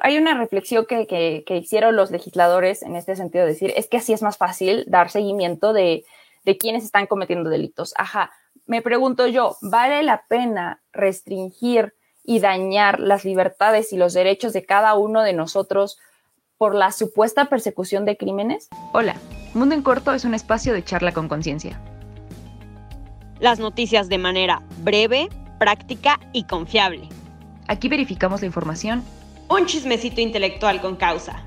Hay una reflexión que, que, hicieron los legisladores en este sentido, de decir, es que así es más fácil dar seguimiento de, de quienes están cometiendo delitos. Ajá, me pregunto yo, ¿vale la pena restringir y dañar las libertades y los derechos de cada uno de nosotros por la supuesta persecución de crímenes? Hola, Mundo en Corto es un espacio de charla con conciencia. Las noticias de manera breve, práctica y confiable. Aquí verificamos la información. Un chismecito intelectual con causa.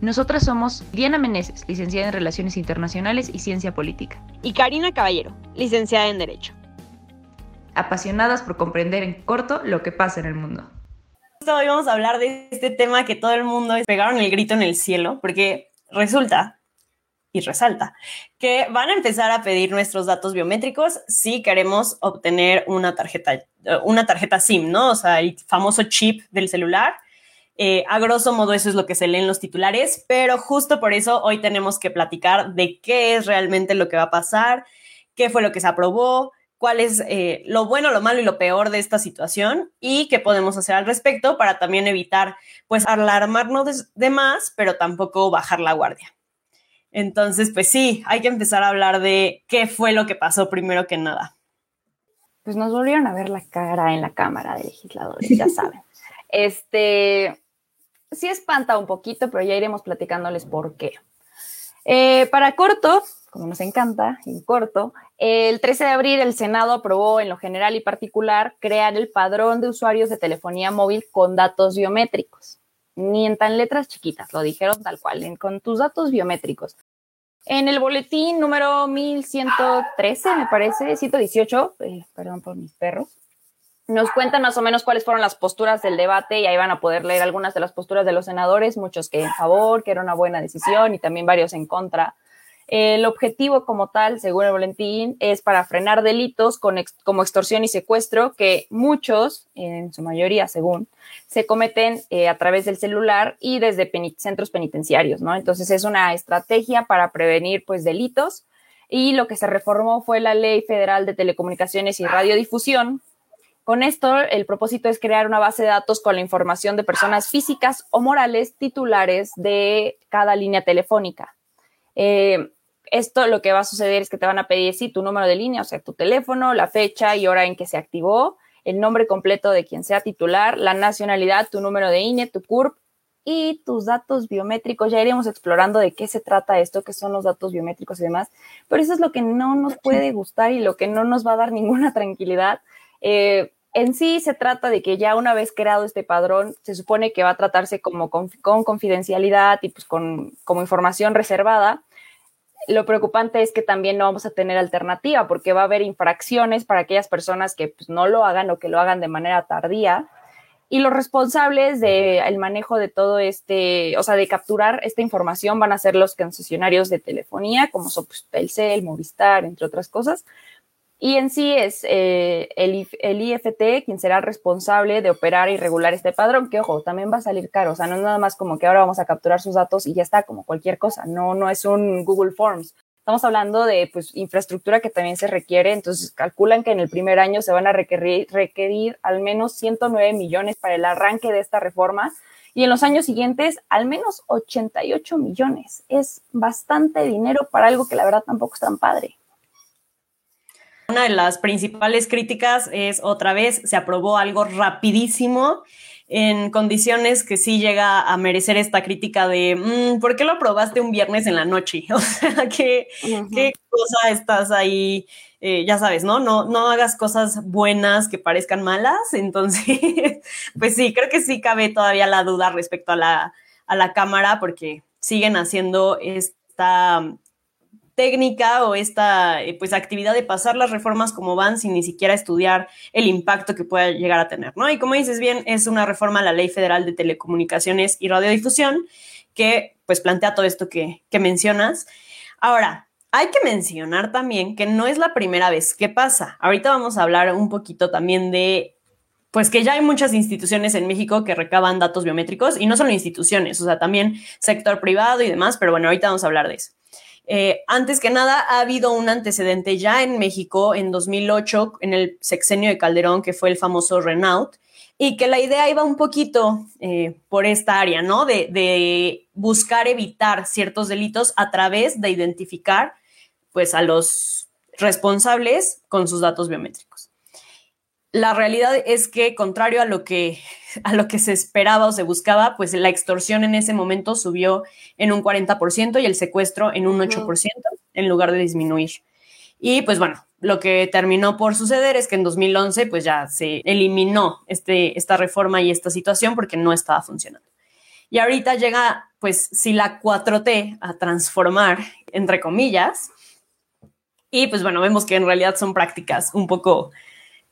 Nosotras somos Diana Meneses, licenciada en Relaciones Internacionales y Ciencia Política. Y Karina Caballero, licenciada en Derecho. Apasionadas por comprender en corto lo que pasa en el mundo. Hoy vamos a hablar de este tema que todo el mundo pegaron el grito en el cielo, porque resulta y resalta que van a empezar a pedir nuestros datos biométricos si queremos obtener una tarjeta, una tarjeta SIM, ¿no? O sea, el famoso chip del celular. Eh, a grosso modo eso es lo que se lee en los titulares, pero justo por eso hoy tenemos que platicar de qué es realmente lo que va a pasar, qué fue lo que se aprobó, cuál es eh, lo bueno, lo malo y lo peor de esta situación y qué podemos hacer al respecto para también evitar pues alarmarnos de más, pero tampoco bajar la guardia. Entonces, pues sí, hay que empezar a hablar de qué fue lo que pasó primero que nada. Pues nos volvieron a ver la cara en la Cámara de Legisladores, ya saben. este, sí espanta un poquito, pero ya iremos platicándoles por qué. Eh, para corto, como nos encanta, en corto, el 13 de abril el Senado aprobó en lo general y particular crear el padrón de usuarios de telefonía móvil con datos biométricos ni en tan letras chiquitas, lo dijeron tal cual, con tus datos biométricos. En el boletín número 1113, me parece, 118, eh, perdón por mis perros, nos cuentan más o menos cuáles fueron las posturas del debate y ahí van a poder leer algunas de las posturas de los senadores, muchos que en favor, que era una buena decisión y también varios en contra. El objetivo como tal, según el boletín, es para frenar delitos como extorsión y secuestro, que muchos, en su mayoría según, se cometen eh, a través del celular y desde centros penitenciarios, ¿no? Entonces es una estrategia para prevenir pues delitos y lo que se reformó fue la Ley Federal de Telecomunicaciones y Radiodifusión. Con esto, el propósito es crear una base de datos con la información de personas físicas o morales titulares de cada línea telefónica. Eh, esto lo que va a suceder es que te van a pedir, sí, tu número de línea, o sea, tu teléfono, la fecha y hora en que se activó, el nombre completo de quien sea titular, la nacionalidad, tu número de INE, tu CURP y tus datos biométricos. Ya iremos explorando de qué se trata esto, qué son los datos biométricos y demás, pero eso es lo que no nos puede gustar y lo que no nos va a dar ninguna tranquilidad. Eh, en sí se trata de que ya una vez creado este padrón, se supone que va a tratarse como con, confidencialidad y pues con, como información reservada. Lo preocupante es que también no vamos a tener alternativa porque va a haber infracciones para aquellas personas que pues, no lo hagan o que lo hagan de manera tardía. Y los responsables del manejo de todo este, o sea, de capturar esta información van a ser los concesionarios de telefonía, como son pues, Movistar, entre otras cosas, y en sí es eh, el, el, IFT quien será responsable de operar y regular este padrón, que ojo, también va a salir caro. O sea, no es nada más como que ahora vamos a capturar sus datos y ya está, como cualquier cosa. No, no es un Google Forms. Estamos hablando de pues, infraestructura que también se requiere. Entonces, calculan que en el primer año se van a requerir, requerir al menos 109 millones para el arranque de esta reforma. Y en los años siguientes, al menos 88 millones. Es bastante dinero para algo que la verdad tampoco es tan padre. Una de las principales críticas es otra vez, se aprobó algo rapidísimo en condiciones que sí llega a merecer esta crítica de mm, ¿por qué lo aprobaste un viernes en la noche? O sea, ¿qué, ¿qué cosa estás ahí? Eh, ya sabes, ¿no? ¿no? No hagas cosas buenas que parezcan malas. Entonces, pues sí, creo que sí cabe todavía la duda respecto a la, a la cámara porque siguen haciendo esta técnica o esta eh, pues actividad de pasar las reformas como van sin ni siquiera estudiar el impacto que pueda llegar a tener, ¿no? Y como dices bien, es una reforma a la Ley Federal de Telecomunicaciones y Radiodifusión que pues plantea todo esto que, que mencionas. Ahora, hay que mencionar también que no es la primera vez que pasa. Ahorita vamos a hablar un poquito también de pues que ya hay muchas instituciones en México que recaban datos biométricos y no solo instituciones, o sea, también sector privado y demás, pero bueno, ahorita vamos a hablar de eso. Eh, antes que nada, ha habido un antecedente ya en México en 2008, en el sexenio de Calderón, que fue el famoso Renault, y que la idea iba un poquito eh, por esta área, ¿no? De, de, buscar evitar ciertos delitos a través de identificar, pues, a los responsables con sus datos biométricos. La realidad es que, contrario a lo que, a lo que se esperaba o se buscaba, pues la extorsión en ese momento subió en un 40% y el secuestro en un 8% en lugar de disminuir. Y pues bueno, lo que terminó por suceder es que en 2011 pues ya se eliminó este, esta reforma y esta situación porque no estaba funcionando. Y ahorita llega pues si la 4T a transformar, entre comillas, y pues bueno, vemos que en realidad son prácticas un poco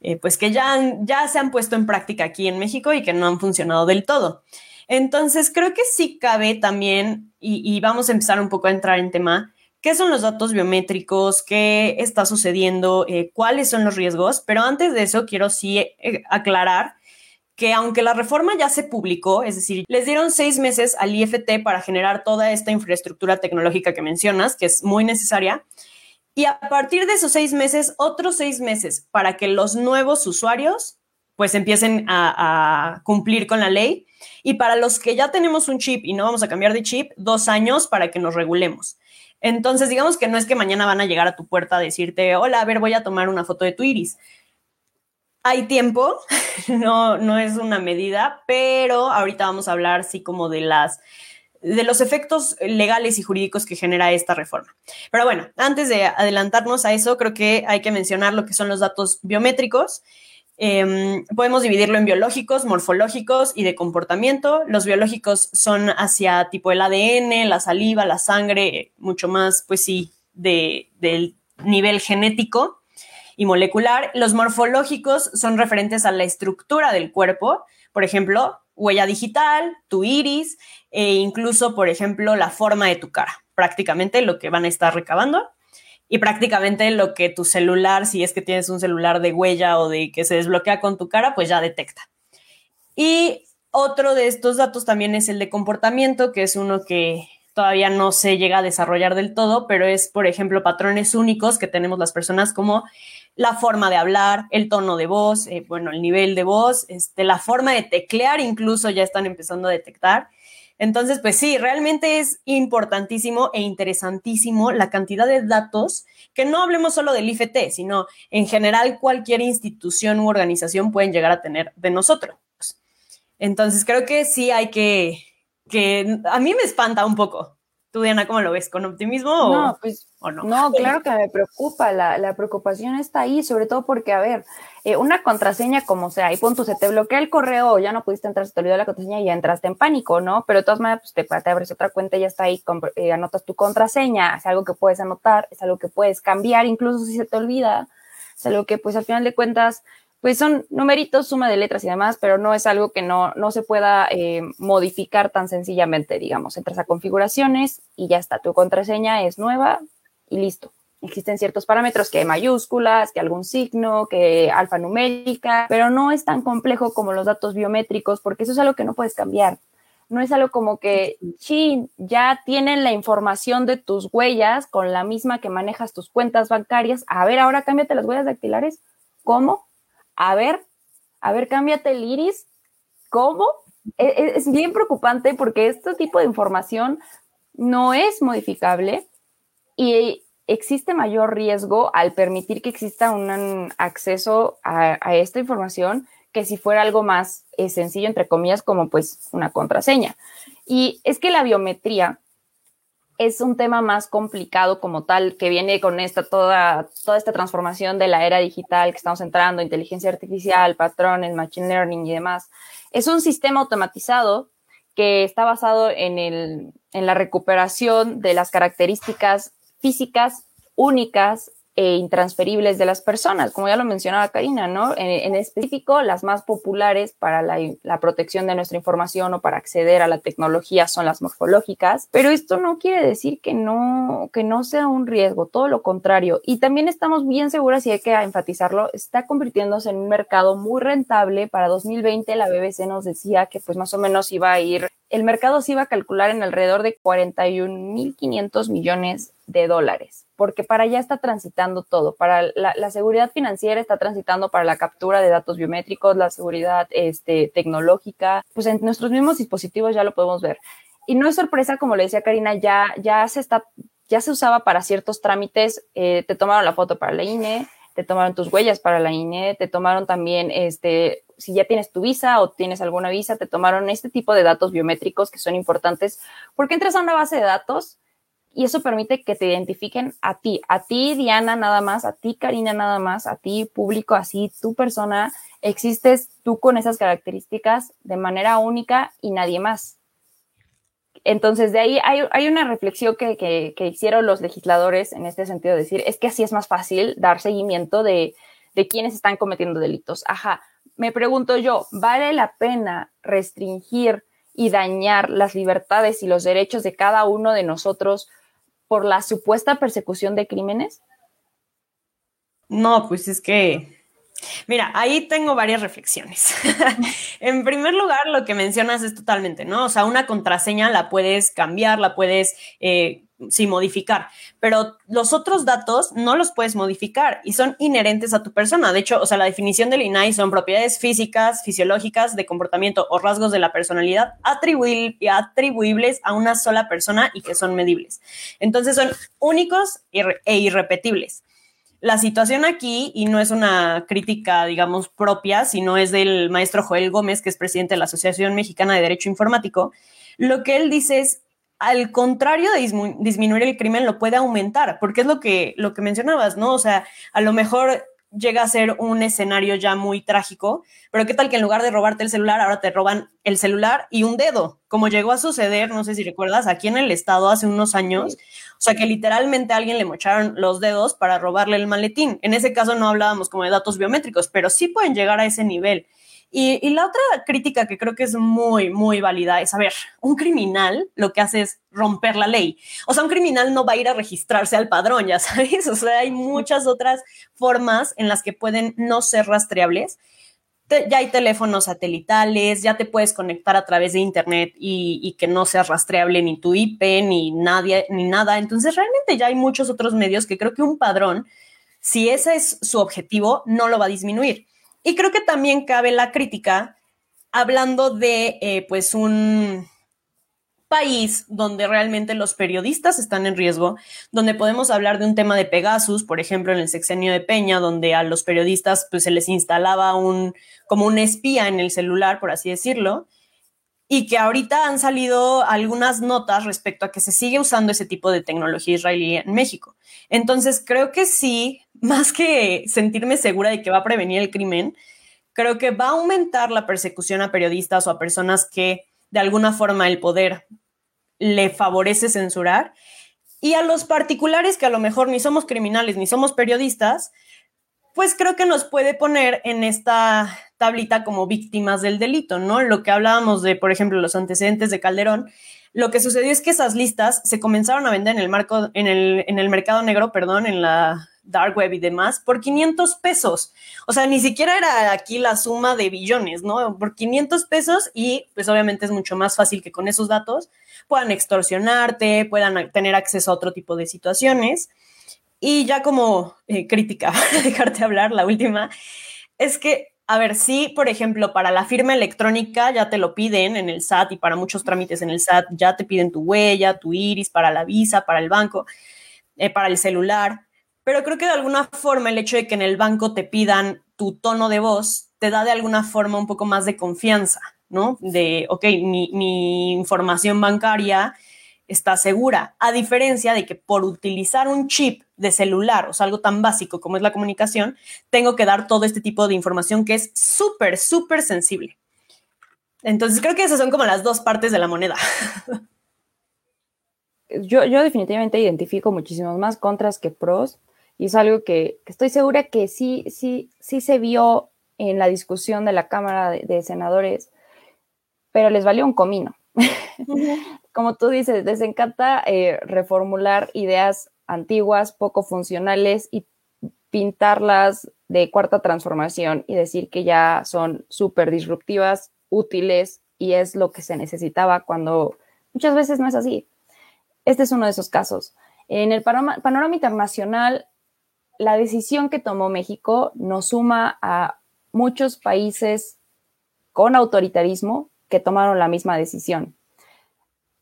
eh, pues que ya, ya se han puesto en práctica aquí en México y que no han funcionado del todo. Entonces, creo que sí cabe también, y, vamos a empezar un poco a entrar en tema, qué son los datos biométricos, qué está sucediendo, eh, cuáles son los riesgos, pero antes de eso quiero sí eh, aclarar que aunque la reforma ya se publicó, es decir, les dieron seis meses al IFT para generar toda esta infraestructura tecnológica que mencionas, que es muy necesaria, y a partir de esos seis meses, otros seis meses para que los nuevos usuarios pues empiecen a, cumplir con la ley. Y para los que ya tenemos un chip y no vamos a cambiar de chip, dos años para que nos regulemos. Entonces, digamos que no es que mañana van a llegar a tu puerta a decirte, hola, a ver, voy a tomar una foto de tu iris. Hay tiempo, no, no es una medida, pero ahorita vamos a hablar sí como de las de los efectos legales y jurídicos que genera esta reforma. Pero bueno, antes de adelantarnos a eso, creo que hay que mencionar lo que son los datos biométricos. Em, podemos dividirlo en biológicos, morfológicos y de comportamiento. Los biológicos son hacia tipo el ADN, la saliva, la sangre, mucho más, pues sí, de, del nivel genético y molecular. Los morfológicos son referentes a la estructura del cuerpo, por ejemplo, huella digital, tu iris e incluso, por ejemplo, la forma de tu cara, prácticamente lo que van a estar recabando y prácticamente lo que tu celular, si es que tienes un celular de huella o de que se desbloquea con tu cara, pues ya detecta. Y otro de estos datos también es el de comportamiento, que es uno que todavía no se llega a desarrollar del todo, pero es, por ejemplo, patrones únicos que tenemos las personas como la forma de hablar, el tono de voz, eh, bueno, el nivel de voz, este, la forma de teclear incluso ya están empezando a detectar. Entonces, pues sí, realmente es importantísimo e interesantísimo la cantidad de datos, que no hablemos solo del IFT, sino en general cualquier institución u organización pueden llegar a tener de nosotros. Entonces, creo que sí hay que, que a mí me espanta un poco. Tú, Diana, ¿cómo lo ves? ¿Con optimismo o no? Pues, no? claro que me preocupa. La, preocupación está ahí, sobre todo porque, a ver, eh, una contraseña como sea, y punto, se te bloquea el correo, ya no pudiste entrar, se te olvidó la contraseña y ya entraste en pánico, ¿no? Pero de todas maneras, pues te, te abres otra cuenta y ya está ahí, eh, anotas tu contraseña, es algo que puedes anotar, es algo que puedes cambiar, incluso si se te olvida, es algo que, pues, al final de cuentas, pues son numeritos, suma de letras y demás, pero no es algo que no, no se pueda eh, modificar tan sencillamente, digamos. Entras a configuraciones y ya está, tu contraseña es nueva y listo. Existen ciertos parámetros que hay mayúsculas, que algún signo, que alfanumérica, pero no es tan complejo como los datos biométricos porque eso es algo que no puedes cambiar. No es algo como que, chin, ya tienen la información de tus huellas con la misma que manejas tus cuentas bancarias. A ver, ahora cámbiate las huellas dactilares. ¿Cómo? A ver, a ver, cámbiate el iris. ¿Cómo? E, e, es, bien preocupante porque este tipo de información no es modificable y existe mayor riesgo al permitir que exista un acceso a, esta información que si fuera algo más eh, sencillo, entre comillas, como pues una contraseña. Y es que la biometría es un tema más complicado como tal, que viene con esta, toda, toda esta transformación de la era digital que estamos entrando, inteligencia artificial, patrones, machine learning y demás. Es un sistema automatizado que está basado en, el, en la recuperación de las características físicas únicas e intransferibles de las personas, como ya lo mencionaba Karina, ¿no? En, específico, las más populares para la, la, protección de nuestra información o para acceder a la tecnología son las morfológicas, pero esto no quiere decir que no, que no sea un riesgo, todo lo contrario. Y también estamos bien seguras, y hay que enfatizarlo, está convirtiéndose en un mercado muy rentable. Para 2020 la BBC nos decía que pues más o menos iba a ir el mercado se iba a calcular en alrededor de 41.500 millones de dólares, porque para allá está transitando todo. Para la, seguridad financiera está transitando para la captura de datos biométricos, la seguridad este, tecnológica, pues en nuestros mismos dispositivos ya lo podemos ver. Y no es sorpresa, como le decía Karina, ya, ya se está, ya se usaba para ciertos trámites, eh, te tomaron la foto para la INE, te tomaron tus huellas para la INE, te tomaron también este, si ya tienes tu visa o tienes alguna visa, te tomaron este tipo de datos biométricos que son importantes porque entras a una base de datos y eso permite que te identifiquen a ti, a ti Diana nada más, a ti Karina nada más, a ti público, así tu persona, existes tú con esas características de manera única y nadie más. Entonces, de ahí hay, una reflexión que, hicieron los legisladores en este sentido, de decir, es que así es más fácil dar seguimiento de, de quienes están cometiendo delitos. Ajá, me pregunto yo, ¿vale la pena restringir y dañar las libertades y los derechos de cada uno de nosotros por la supuesta persecución de crímenes? No, pues es que Mira, ahí tengo varias reflexiones. en primer lugar, lo que mencionas es totalmente, ¿no? O sea, una contraseña la puedes cambiar, la puedes eh, sí modificar, pero los otros datos no los puedes modificar y son inherentes a tu persona. De hecho, o sea, la definición del INAI son propiedades físicas, fisiológicas, de comportamiento o rasgos de la personalidad atribuibles a una sola persona y que son medibles. Entonces son únicos e irrepetibles. La situación aquí, y no es una crítica, digamos, propia, sino es del maestro Joel Gómez, que es presidente de la Asociación Mexicana de Derecho Informático, lo que él dice es, al contrario de disminuir el crimen, lo puede aumentar, porque es lo que, lo que mencionabas, ¿no? O sea, a lo mejor llega a ser un escenario ya muy trágico, pero qué tal que en lugar de robarte el celular, ahora te roban el celular y un dedo, como llegó a suceder, no sé si recuerdas, aquí en el estado hace unos años, o sea que literalmente a alguien le mocharon los dedos para robarle el maletín. En ese caso no hablábamos como de datos biométricos, pero sí pueden llegar a ese nivel. Y, la otra crítica que creo que es muy, muy válida es, a ver, un criminal lo que hace es romper la ley. O sea, un criminal no va a ir a registrarse al padrón, ya sabes. O sea, hay muchas otras formas en las que pueden no ser rastreables. ya hay teléfonos satelitales, ya te puedes conectar a través de internet y, y, que no sea rastreable ni tu IP ni nadie ni nada. Entonces, realmente ya hay muchos otros medios que creo que un padrón, si ese es su objetivo, no lo va a disminuir. Y creo que también cabe la crítica hablando de eh, pues un país donde realmente los periodistas están en riesgo, donde podemos hablar de un tema de Pegasus, por ejemplo, en el sexenio de Peña, donde a los periodistas pues se les instalaba un como un espía en el celular, por así decirlo, y que ahorita han salido algunas notas respecto a que se sigue usando ese tipo de tecnología israelí en México. Entonces, creo que sí, más que sentirme segura de que va a prevenir el crimen, creo que va a aumentar la persecución a periodistas o a personas que de alguna forma el poder le favorece censurar. Y a los particulares que a lo mejor ni somos criminales ni somos periodistas, pues creo que nos puede poner en esta tablita como víctimas del delito, ¿no? Lo que hablábamos de, por ejemplo, los antecedentes de Calderón, lo que sucedió es que esas listas se comenzaron a vender en el marco, en el, en el mercado negro, perdón, en la dark web y demás, por 500 pesos. O sea, ni siquiera era aquí la suma de billones, ¿no? Por 500 pesos y pues obviamente es mucho más fácil que con esos datos puedan extorsionarte, puedan tener acceso a otro tipo de situaciones. Y ya como eh, crítica, dejarte hablar, la última, es que, a ver, sí, por ejemplo, para la firma electrónica ya te lo piden en el SAT y para muchos trámites en el SAT ya te piden tu huella, tu iris, para la visa, para el banco, eh, para el celular. Pero creo que de alguna forma el hecho de que en el banco te pidan tu tono de voz te da de alguna forma un poco más de confianza, ¿no? De, ok, mi, mi información bancaria está segura, a diferencia de que por utilizar un chip de celular, o sea, algo tan básico como es la comunicación, tengo que dar todo este tipo de información que es súper, súper sensible. Entonces creo que esas son como las dos partes de la moneda. Yo, yo definitivamente identifico muchísimos más contras que pros y es algo que, estoy segura que sí, sí, sí se vio en la discusión de la Cámara de, Senadores, pero les valió un comino. Como tú dices, les encanta eh, reformular ideas antiguas, poco funcionales y pintarlas de cuarta transformación y decir que ya son súper disruptivas, útiles y es lo que se necesitaba cuando muchas veces no es así. Este es uno de esos casos. En el panorama, internacional, la decisión que tomó México nos suma a muchos países con autoritarismo que tomaron la misma decisión.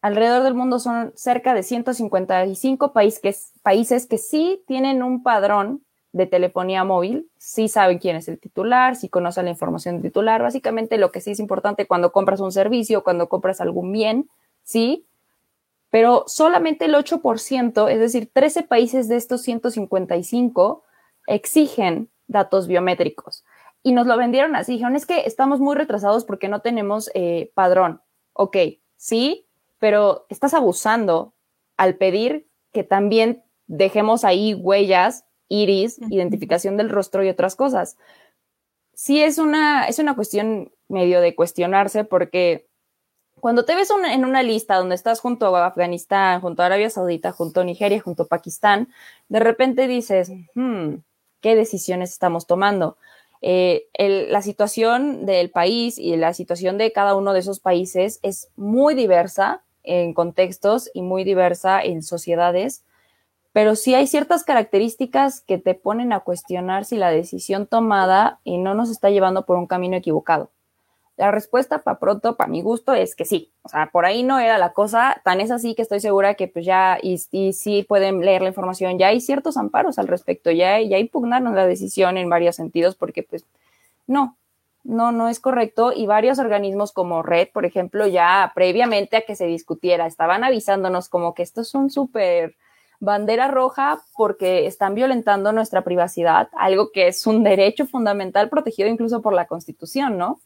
Alrededor del mundo son cerca de 155 países, países que sí tienen un padrón de telefonía móvil, sí saben quién es el titular, sí conocen la información del titular. Básicamente lo que sí es importante cuando compras un servicio, cuando compras algún bien, sí, pero solamente el 8%, es decir, 13 países de estos 155 exigen datos biométricos. Y nos lo vendieron así, dijeron, es que estamos muy retrasados porque no tenemos eh, padrón. Ok, sí, pero estás abusando al pedir que también dejemos ahí huellas, iris, identificación del rostro y otras cosas. Sí es una, es una cuestión medio de cuestionarse porque cuando te ves en una lista donde estás junto a Afganistán, junto a Arabia Saudita, junto a Nigeria, junto a Pakistán, de repente dices, hmm, ¿qué decisiones estamos tomando? Eh, la situación del país y la situación de cada uno de esos países es muy diversa en contextos y muy diversa en sociedades, pero sí hay ciertas características que te ponen a cuestionar si la decisión tomada y no nos está llevando por un camino equivocado. La respuesta para pronto, para mi gusto, es que sí. O sea, por ahí no era la cosa. Tan es así que estoy segura que pues ya, y, sí pueden leer la información, ya hay ciertos amparos al respecto, ya, ya impugnaron la decisión en varios sentidos porque pues no, no, no es correcto. Y varios organismos como Red, por ejemplo, ya previamente a que se discutiera, estaban avisándonos como que esto es un súper bandera roja porque están violentando nuestra privacidad, algo que es un derecho fundamental protegido incluso por la Constitución, ¿no?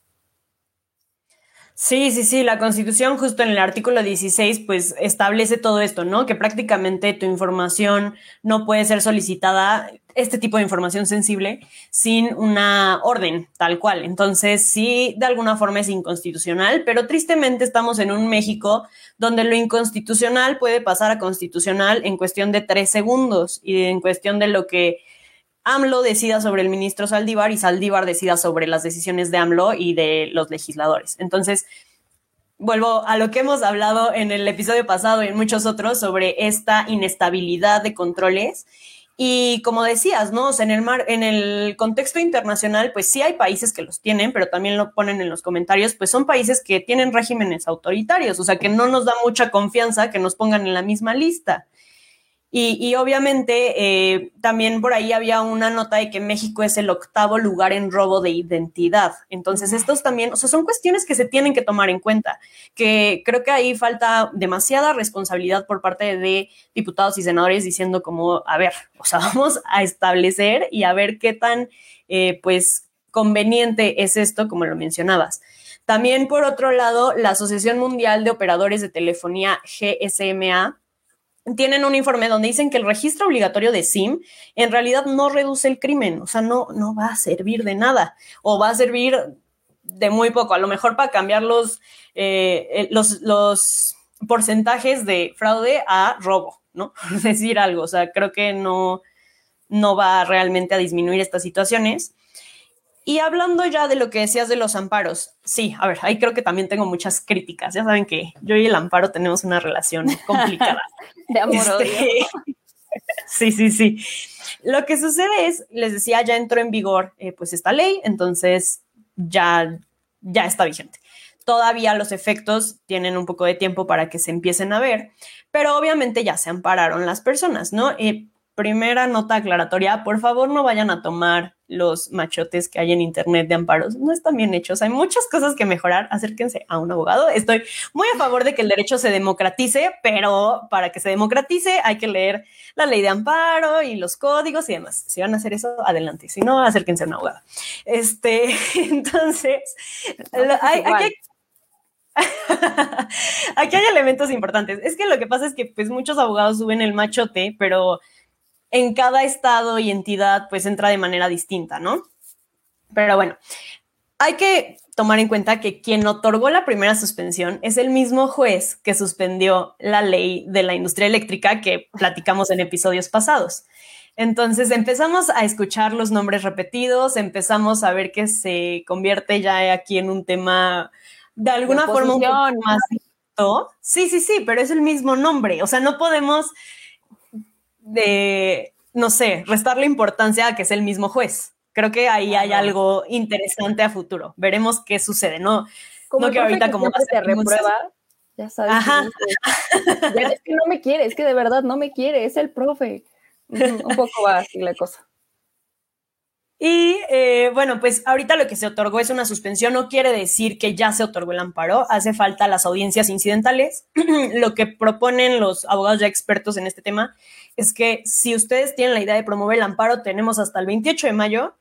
Sí, sí, sí, la Constitución justo en el artículo 16 pues establece todo esto, ¿no? Que prácticamente tu información no puede ser solicitada, este tipo de información sensible, sin una orden tal cual. Entonces, sí, de alguna forma es inconstitucional, pero tristemente estamos en un México donde lo inconstitucional puede pasar a constitucional en cuestión de tres segundos y en cuestión de lo que AMLO decida sobre el ministro Saldívar y Saldívar decida sobre las decisiones de AMLO y de los legisladores. Entonces, vuelvo a lo que hemos hablado en el episodio pasado y en muchos otros sobre esta inestabilidad de controles. Y como decías, ¿no? en el mar, en el contexto internacional, pues sí hay países que los tienen, pero también lo ponen en los comentarios, pues son países que tienen regímenes autoritarios, o sea que no nos da mucha confianza que nos pongan en la misma lista. Y, obviamente eh, también por ahí había una nota de que México es el octavo lugar en robo de identidad. Entonces, estos también, o sea, son cuestiones que se tienen que tomar en cuenta, que creo que ahí falta demasiada responsabilidad por parte de diputados y senadores diciendo como, a ver, o sea, vamos a establecer y a ver qué tan, eh, pues, conveniente es esto, como lo mencionabas. También, por otro lado, la Asociación Mundial de Operadores de Telefonía, GSMA, tienen un informe donde dicen que el registro obligatorio de SIM en realidad no reduce el crimen, o sea, no, no va a servir de nada o va a servir de muy poco, a lo mejor para cambiar los, eh, los, los porcentajes de fraude a robo, ¿no? Decir algo, o sea, creo que no, no va realmente a disminuir estas situaciones. Y hablando ya de lo que decías de los amparos, sí, a ver, ahí creo que también tengo muchas críticas. Ya saben que yo y el amparo tenemos una relación complicada. de amor este, Sí, sí, sí. Lo que sucede es, les decía, ya entró en vigor eh, pues esta ley, entonces ya, ya está vigente. Todavía los efectos tienen un poco de tiempo para que se empiecen a ver, pero obviamente ya se ampararon las personas, ¿no? Eh, primera nota aclaratoria, por favor no vayan a tomar los machotes que hay en internet de amparos. No están bien hechos, hay muchas cosas que mejorar, acérquense a un abogado. Estoy muy a favor de que el derecho se democratice, pero para que se democratice hay que leer la ley de amparo y los códigos y demás. Si van a hacer eso, adelante. Si no, acérquense a un abogado. Este, entonces, hay, aquí Aquí hay elementos importantes. Es que lo que pasa es que pues muchos abogados suben el machote, pero en cada estado y entidad pues entra de manera distinta, ¿no? Pero bueno, hay que tomar en cuenta que quien otorgó la primera suspensión es el mismo juez que suspendió la ley de la industria eléctrica que platicamos en episodios pasados. Entonces empezamos a escuchar los nombres repetidos, empezamos a ver que se convierte ya aquí en un tema de alguna forma un poco más Sí, sí, sí, pero es el mismo nombre. O sea, no podemos de, no sé, restarle importancia a que es el mismo juez. Creo que ahí hay algo interesante a futuro. Veremos qué sucede, ¿no? Como no que ahorita como te reprueba, ya sabes. Ajá. es que no me quiere, es que de verdad no me quiere, es el profe. Un poco va así la cosa. Y eh, bueno, pues ahorita lo que se otorgó es una suspensión, no quiere decir que ya se otorgó el amparo, hace falta las audiencias incidentales. lo que proponen los abogados ya expertos en este tema es que si ustedes tienen la idea de promover el amparo, tenemos hasta el 28 de mayo,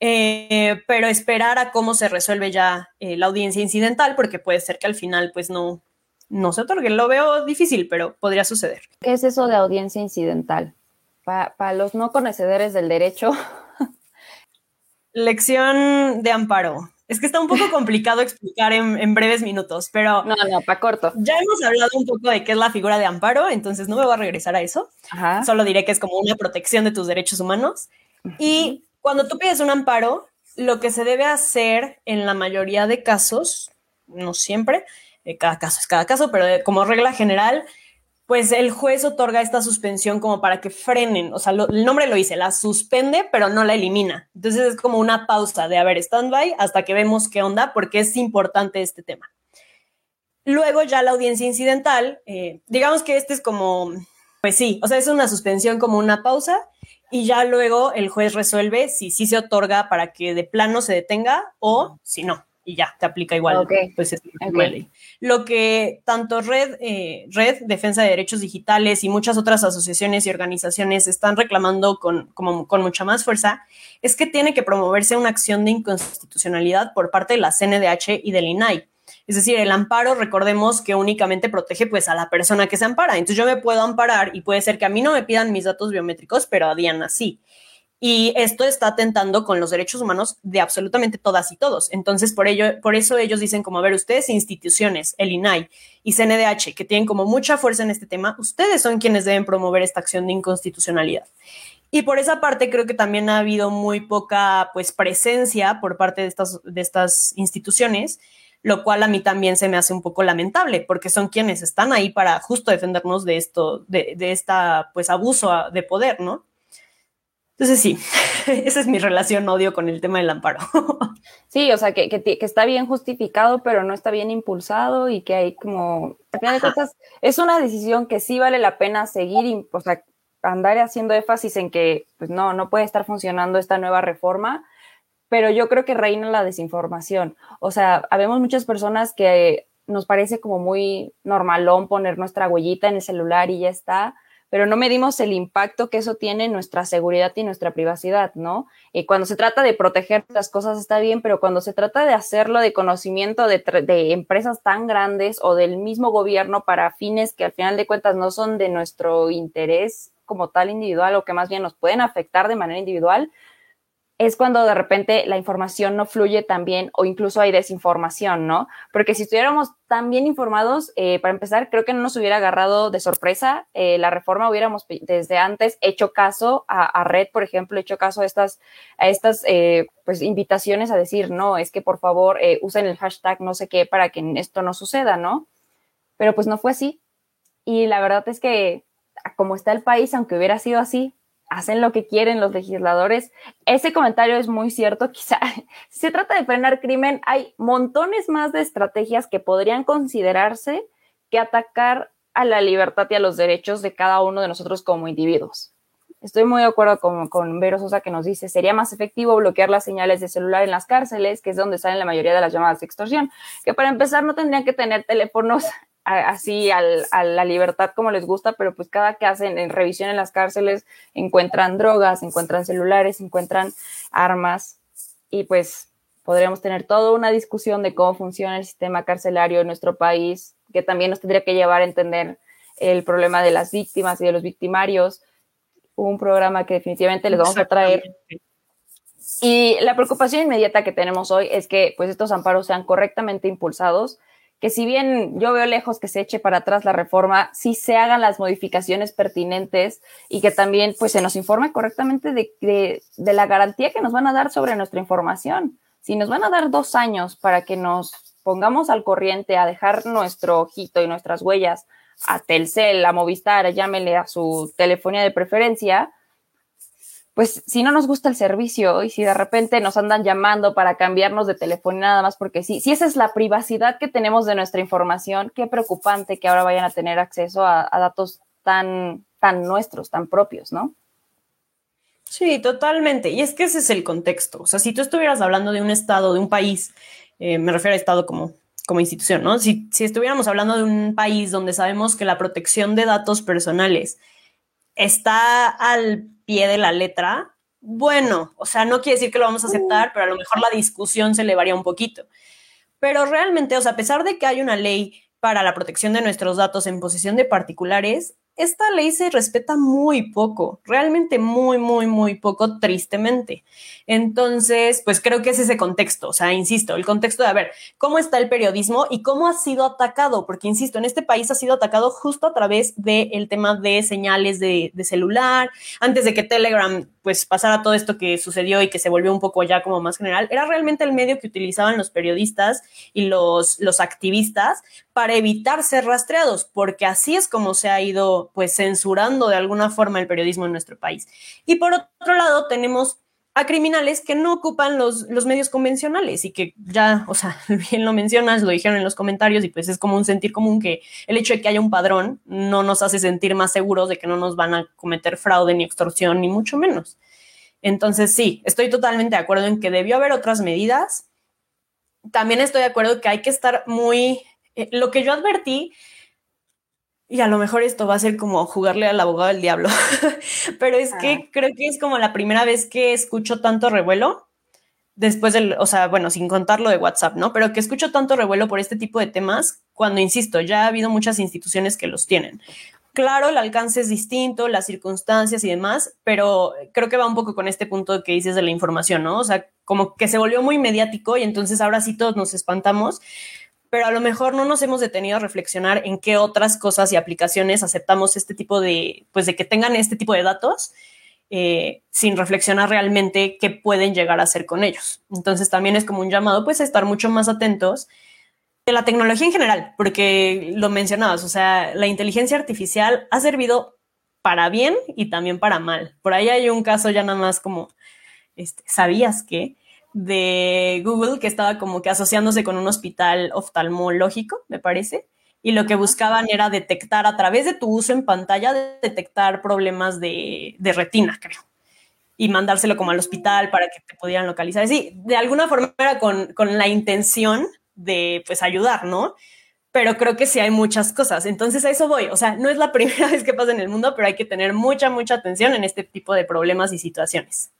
eh, pero esperar a cómo se resuelve ya eh, la audiencia incidental, porque puede ser que al final pues no, no se otorgue. Lo veo difícil, pero podría suceder. ¿Qué es eso de audiencia incidental? Para los no conocedores del derecho, Lección de amparo. Es que está un poco complicado explicar en, breves minutos, pero... No, no, para corto. Ya hemos hablado un poco de qué es la figura de amparo, entonces no me voy a regresar a eso. Solo diré que es como una protección de tus derechos humanos. Y cuando tú pides un amparo, lo que se debe hacer en la mayoría de casos, no siempre, eh, cada caso es cada caso, pero como regla general, pues el juez otorga esta suspensión como para que frenen, o sea, el nombre lo dice, la suspende, pero no la elimina. Entonces es como una pausa de, a ver, stand-by hasta que vemos qué onda, porque es importante este tema. Luego ya la audiencia incidental, eh, digamos que este es como, pues sí, o sea, es una suspensión como una pausa y ya luego el juez resuelve si sí se otorga para que de plano se detenga o si no y ya, te aplica igual. Pues Lo que tanto Red, eh, Red, Defensa de Derechos Digitales y muchas otras asociaciones y organizaciones están reclamando con, como, con mucha más fuerza es que tiene que promoverse una acción de inconstitucionalidad por parte de la CNDH y del INAI. Es decir, el amparo, recordemos que únicamente protege pues a la persona que se ampara. Entonces yo me puedo amparar y puede ser que a mí no me pidan mis datos biométricos, pero a Diana sí. Y esto está atentando con los derechos humanos de absolutamente todas y todos. Entonces, por ello, por eso ellos dicen como, a ver, ustedes instituciones, el INAI y CNDH, que tienen como mucha fuerza en este tema, ustedes son quienes deben promover esta acción de inconstitucionalidad. Y por esa parte creo que también ha habido muy poca pues presencia por parte de estas, de estas instituciones, lo cual a mí también se me hace un poco lamentable, porque son quienes están ahí para justo defendernos de esto, de, de esta pues abuso de poder, ¿no? Entonces sí, esa es mi relación odio con el tema del amparo. Sí, o sea, que, que, está bien justificado, pero no está bien impulsado y que hay como, al final de cuentas, es una decisión que sí vale la pena seguir, o sea, andar haciendo énfasis en que, pues no, no puede estar funcionando esta nueva reforma, pero yo creo que reina la desinformación. O sea, habemos muchas personas que nos parece como muy normalón poner nuestra huellita en el celular y ya está, pero no medimos el impacto que eso tiene en nuestra seguridad y nuestra privacidad, ¿no? Y cuando se trata de proteger las cosas está bien, pero cuando se trata de hacerlo de conocimiento de, de, empresas tan grandes o del mismo gobierno para fines que al final de cuentas no son de nuestro interés como tal individual o que más bien nos pueden afectar de manera individual, es cuando de repente la información no fluye tan bien o incluso hay desinformación, ¿no? Porque si estuviéramos tan bien informados, eh, para empezar, creo que no nos hubiera agarrado de sorpresa eh, la reforma, hubiéramos desde antes hecho caso a, Red, por ejemplo, hecho caso a estas, a estas eh, pues, invitaciones a decir, no, es que por favor usen el hashtag no sé qué para que esto no suceda, ¿no? Pero pues no fue así. Y la verdad es que como está el país, aunque hubiera sido así, hacen lo que quieren los legisladores. Ese comentario es muy cierto. Quizá si se trata de frenar crimen, hay montones más de estrategias que podrían considerarse que atacar a la libertad y a los derechos de cada uno de nosotros como individuos. Estoy muy de acuerdo con, con Vero Sosa que nos dice, sería más efectivo bloquear las señales de celular en las cárceles, que es donde salen la mayoría de las llamadas de extorsión, que para empezar no tendrían que tener teléfonos así a la libertad como les gusta, pero pues cada que hacen en revisión en las cárceles encuentran drogas, encuentran celulares, encuentran armas y pues podríamos tener toda una discusión de cómo funciona el sistema carcelario en nuestro país, que también nos tendría que llevar a entender el problema de las víctimas y de los victimarios. Un programa que definitivamente les vamos a traer. Y la preocupación inmediata que tenemos hoy es que pues estos amparos sean correctamente impulsados, que si bien yo veo lejos que se eche para atrás la reforma, sí se hagan las modificaciones pertinentes y que también pues se nos informe correctamente de, de, la garantía que nos van a dar sobre nuestra información. Si nos van a dar dos años para que nos pongamos al corriente a dejar nuestro ojito y nuestras huellas a Telcel, a Movistar, llámele a su telefonía de preferencia, pues si no nos gusta el servicio y si de repente nos andan llamando para cambiarnos de teléfono nada más porque sí, si esa es la privacidad que tenemos de nuestra información, qué preocupante que ahora vayan a tener acceso a, datos tan, tan nuestros, tan propios, ¿no? Sí, totalmente. Y es que ese es el contexto. O sea, si tú estuvieras hablando de un estado, de un país, eh, me refiero a estado como, como institución, ¿no? Si, si estuviéramos hablando de un país donde sabemos que la protección de datos personales está al pie de la letra, bueno, o sea, no quiere decir que lo vamos a aceptar, pero a lo mejor la discusión se elevaría un poquito. Pero realmente, o sea, a pesar de que hay una ley para la protección de nuestros datos en posesión de particulares, esta ley se respeta muy poco, realmente muy, muy, muy poco, tristemente. Entonces, pues creo que es ese contexto, o sea, insisto, el contexto de, a ver, cómo está el periodismo y cómo ha sido atacado, porque, insisto, en este país ha sido atacado justo a través del tema de señales de, de celular, antes de que Telegram pues pasara todo esto que sucedió y que se volvió un poco ya como más general, era realmente el medio que utilizaban los periodistas y los, los activistas para evitar ser rastreados, porque así es como se ha ido pues censurando de alguna forma el periodismo en nuestro país. Y por otro lado tenemos a criminales que no ocupan los, los medios convencionales y que ya, o sea, bien lo mencionas, lo dijeron en los comentarios y pues es como un sentir común que el hecho de que haya un padrón no nos hace sentir más seguros de que no nos van a cometer fraude ni extorsión ni mucho menos. Entonces sí, estoy totalmente de acuerdo en que debió haber otras medidas. También estoy de acuerdo que hay que estar muy... Eh, lo que yo advertí y a lo mejor esto va a ser como jugarle al abogado del diablo, pero es que creo que es como la primera vez que escucho tanto revuelo después del, o sea, bueno, sin contarlo de WhatsApp, ¿no? Pero que escucho tanto revuelo por este tipo de temas cuando, insisto, ya ha habido muchas instituciones que los tienen. Claro, el alcance es distinto, las circunstancias y demás, pero creo que va un poco con este punto que dices de la información, ¿no? O sea, como que se volvió muy mediático y entonces ahora sí todos nos espantamos pero a lo mejor no nos hemos detenido a reflexionar en qué otras cosas y aplicaciones aceptamos este tipo de, pues de que tengan este tipo de datos eh, sin reflexionar realmente qué pueden llegar a hacer con ellos. Entonces también es como un llamado pues a estar mucho más atentos de la tecnología en general, porque lo mencionabas, o sea, la inteligencia artificial ha servido para bien y también para mal. Por ahí hay un caso ya nada más como, este, ¿sabías que? De Google que estaba como que asociándose con un hospital oftalmológico, me parece, y lo que buscaban era detectar a través de tu uso en pantalla, detectar problemas de, retina, creo, y mandárselo como al hospital para que te pudieran localizar. Sí, de alguna forma era con, con la intención de pues ayudar, ¿no? Pero creo que sí hay muchas cosas. Entonces a eso voy. O sea, no es la primera vez que pasa en el mundo, pero hay que tener mucha, mucha atención en este tipo de problemas y situaciones.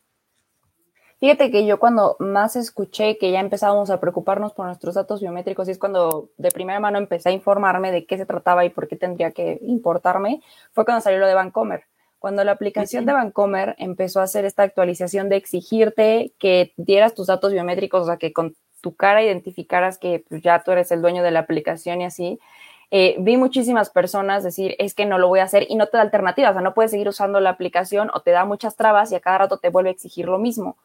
Fíjate que yo cuando más escuché que ya empezábamos a preocuparnos por nuestros datos biométricos y es cuando de primera mano empecé a informarme de qué se trataba y por qué tendría que importarme, fue cuando salió lo de Vancomer. Cuando la aplicación de Vancomer empezó a hacer esta actualización de exigirte que dieras tus datos biométricos, o sea, que con tu cara identificaras que pues, ya tú eres el dueño de la aplicación y así, eh, vi muchísimas personas decir, es que no lo voy a hacer y no te da alternativa, o sea, no puedes seguir usando la aplicación o te da muchas trabas y a cada rato te vuelve a exigir lo mismo.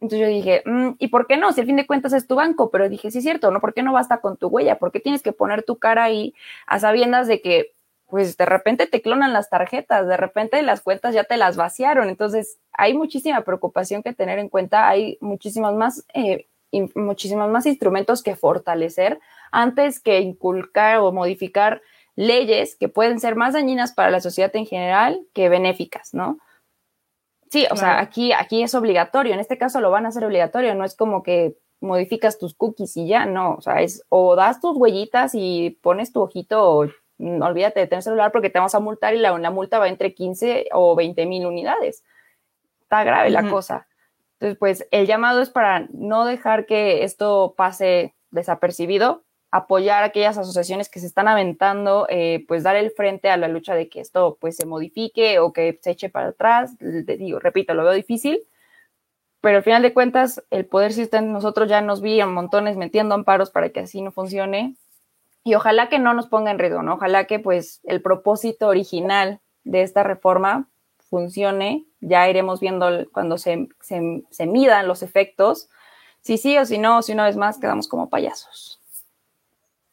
Entonces yo dije, mm, ¿y por qué no? Si al fin de cuentas es tu banco, pero dije, sí es cierto, ¿no? ¿Por qué no basta con tu huella? ¿Por qué tienes que poner tu cara ahí a sabiendas de que, pues de repente te clonan las tarjetas, de repente las cuentas ya te las vaciaron? Entonces hay muchísima preocupación que tener en cuenta, hay muchísimos más, eh, más instrumentos que fortalecer antes que inculcar o modificar leyes que pueden ser más dañinas para la sociedad en general que benéficas, ¿no? Sí, o sea, aquí, aquí es obligatorio, en este caso lo van a hacer obligatorio, no es como que modificas tus cookies y ya, no, o sea, es o das tus huellitas y pones tu ojito o mm, olvídate de tener celular porque te vamos a multar y la, multa va entre 15 o 20 mil unidades. Está grave la cosa. Entonces, pues el llamado es para no dejar que esto pase desapercibido, apoyar a aquellas asociaciones que se están aventando, eh, pues dar el frente a la lucha de que esto pues se modifique o que se eche para atrás. digo, repito, lo veo difícil, pero al final de cuentas el poder sistema nosotros ya nos vi a montones metiendo amparos para que así no funcione y ojalá que no nos ponga en riesgo, ¿no? Ojalá que pues el propósito original de esta reforma funcione, ya iremos viendo cuando se, se, se midan los efectos, si sí o si no, si una vez más quedamos como payasos.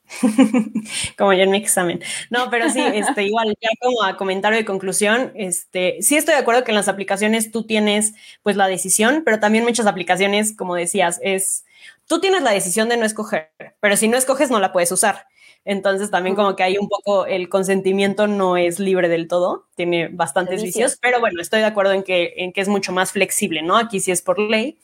como yo en mi examen. No, pero sí, este, igual, ya como a comentario de conclusión, este, sí estoy de acuerdo que en las aplicaciones tú tienes pues la decisión, pero también muchas aplicaciones, como decías, es, tú tienes la decisión de no escoger, pero si no escoges no la puedes usar. Entonces también como que hay un poco el consentimiento no es libre del todo, tiene bastantes vicios, pero bueno, estoy de acuerdo en que, en que es mucho más flexible, ¿no? Aquí sí es por ley.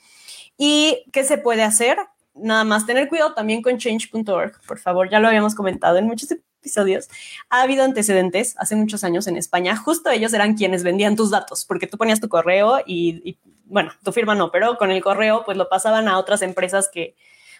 ¿Y qué se puede hacer? Nada más tener cuidado también con change.org, por favor, ya lo habíamos comentado en muchos episodios. Ha habido antecedentes hace muchos años en España, justo ellos eran quienes vendían tus datos, porque tú ponías tu correo y, bueno, tu firma no, pero con el correo pues lo pasaban a otras empresas que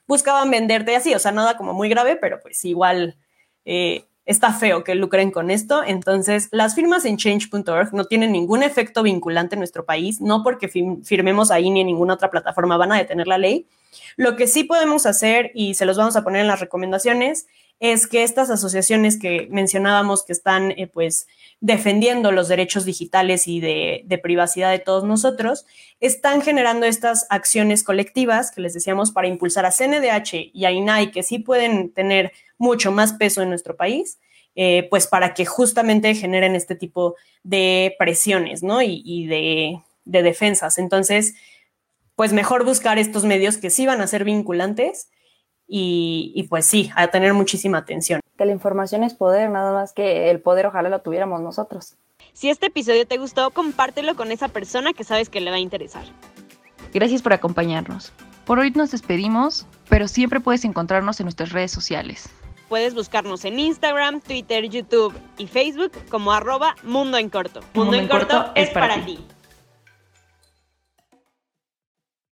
buscaban venderte así, o sea, nada como muy grave, pero pues igual eh, está feo que lucren con esto. Entonces, las firmas en change.org no tienen ningún efecto vinculante en nuestro país, no porque firmemos ahí ni en ninguna otra plataforma van a detener la ley. Lo que sí podemos hacer, y se los vamos a poner en las recomendaciones, es que estas asociaciones que mencionábamos que están eh, pues defendiendo los derechos digitales y de, de, privacidad de todos nosotros, están generando estas acciones colectivas que les decíamos para impulsar a CNDH y a INAI, que sí pueden tener mucho más peso en nuestro país, eh, pues para que justamente generen este tipo de presiones, ¿no? Y, de, defensas. Entonces, pues mejor buscar estos medios que sí van a ser vinculantes y, y, pues sí, a tener muchísima atención. Que la información es poder, nada más que el poder ojalá lo tuviéramos nosotros. Si este episodio te gustó, compártelo con esa persona que sabes que le va a interesar. Gracias por acompañarnos. Por hoy nos despedimos, pero siempre puedes encontrarnos en nuestras redes sociales. Puedes buscarnos en Instagram, Twitter, YouTube y Facebook como arroba Mundo en Corto. Mundo, en Corto, es para ti.